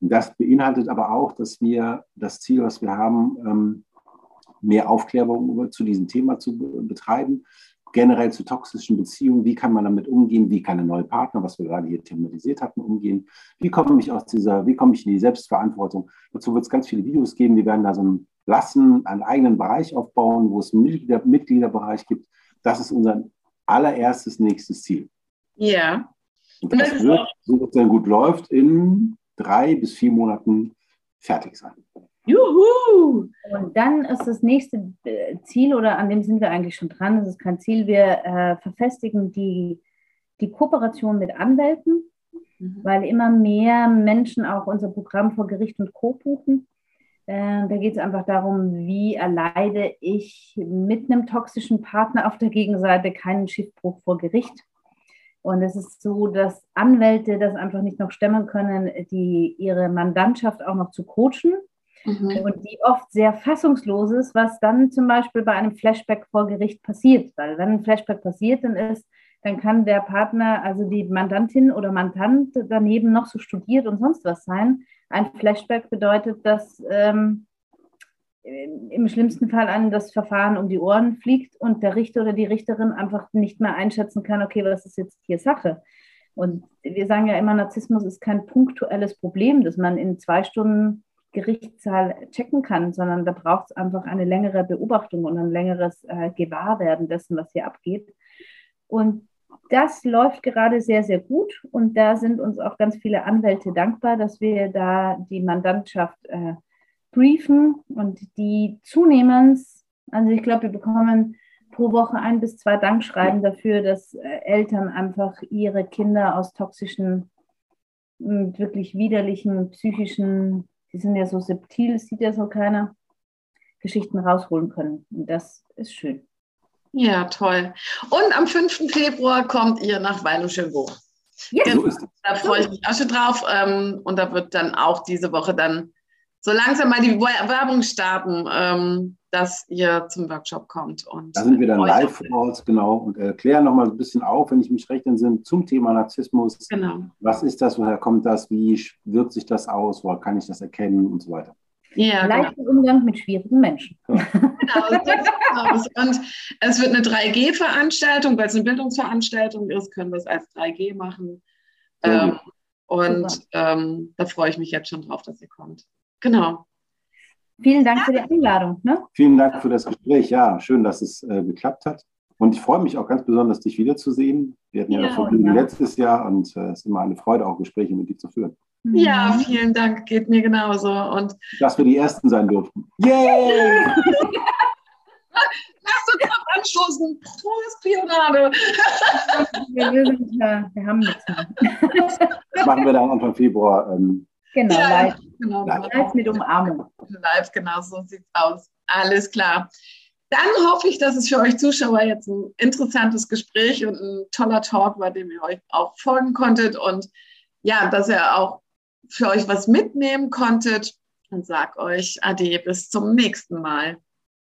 Das beinhaltet aber auch, dass wir das Ziel, was wir haben, ähm, mehr Aufklärung zu diesem Thema zu betreiben generell zu toxischen Beziehungen, wie kann man damit umgehen, wie kann ein neuer Partner, was wir gerade hier thematisiert hatten, umgehen, wie komme ich aus dieser, wie komme ich in die Selbstverantwortung. Dazu wird es ganz viele Videos geben, wir werden da so einen Lassen, einen eigenen Bereich aufbauen, wo es einen Mitglieder, Mitgliederbereich gibt. Das ist unser allererstes nächstes Ziel. Ja. Und das wird, so es dann gut läuft, in drei bis vier Monaten fertig sein. Juhu! Und dann ist das nächste äh, Ziel, oder an dem sind wir eigentlich schon dran, das ist kein Ziel, wir äh, verfestigen die, die Kooperation mit Anwälten, mhm. weil immer mehr Menschen auch unser Programm vor Gericht und Co. buchen. Äh, da geht es einfach darum, wie erleide ich mit einem toxischen Partner auf der Gegenseite keinen Schiffbruch vor Gericht. Und es ist so, dass Anwälte das einfach nicht noch stemmen können, die ihre Mandantschaft auch noch zu coachen Mhm. Und die oft sehr fassungslos ist, was dann zum Beispiel bei einem Flashback vor Gericht passiert. Weil wenn ein Flashback passiert, dann ist, dann kann der Partner, also die Mandantin oder Mandant daneben noch so studiert und sonst was sein. Ein Flashback bedeutet, dass ähm, im schlimmsten Fall einem das Verfahren um die Ohren fliegt und der Richter oder die Richterin einfach nicht mehr einschätzen kann, okay, was ist jetzt hier Sache? Und wir sagen ja immer, Narzissmus ist kein punktuelles Problem, das man in zwei Stunden Gerichtssaal checken kann, sondern da braucht es einfach eine längere Beobachtung und ein längeres äh, Gewahrwerden dessen, was hier abgeht. Und das läuft gerade sehr, sehr gut und da sind uns auch ganz viele Anwälte dankbar, dass wir da die Mandantschaft äh, briefen und die zunehmend, also ich glaube, wir bekommen pro Woche ein bis zwei Dankschreiben dafür, dass äh, Eltern einfach ihre Kinder aus toxischen, wirklich widerlichen psychischen die sind ja so subtil, sieht ja so keiner, Geschichten rausholen können. Und das ist schön. Ja, toll. Und am 5. Februar kommt ihr nach Weiluschelbo. Ja, genau. Da freue ich mich auch schon drauf. Ähm, und da wird dann auch diese Woche dann so langsam mal die Werbung starten, ähm, dass ihr zum Workshop kommt. Und da sind wir dann live vor Ort, genau, und erklären nochmal ein bisschen auf, wenn ich mich recht entsinne, zum Thema Narzissmus. Genau. Was ist das, woher kommt das, wie wirkt sich das aus, woher kann ich das erkennen und so weiter. Ja, Leichten genau. Umgang mit schwierigen Menschen. Ja. genau, und es wird eine 3G-Veranstaltung, weil es eine Bildungsveranstaltung ist, können wir es als 3G machen. Ähm, und ähm, da freue ich mich jetzt schon drauf, dass ihr kommt. Genau. Vielen Dank für die Einladung. Ne? Vielen Dank für das Gespräch. Ja, schön, dass es äh, geklappt hat. Und ich freue mich auch ganz besonders, dich wiederzusehen. Wir hatten ja, ja das Vergnügen ja. letztes Jahr und äh, es äh, ist immer eine Freude, auch Gespräche mit dir zu führen. Ja, vielen Dank. Geht mir genauso. Und Dass wir die Ersten sein durften. Yay! *laughs* Lass uns noch anstoßen. Prost, Pionade. wir, wir, wir haben nichts Das machen wir dann Anfang Februar. Ähm, Genau, ja, live. Genau, live mit Umarmung. Live, genau, so sieht es aus. Alles klar. Dann hoffe ich, dass es für euch Zuschauer jetzt ein interessantes Gespräch und ein toller Talk war, dem ihr euch auch folgen konntet und ja, dass ihr auch für euch was mitnehmen konntet und sag euch Ade, bis zum nächsten Mal.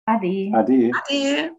Ade. Ade. Ade.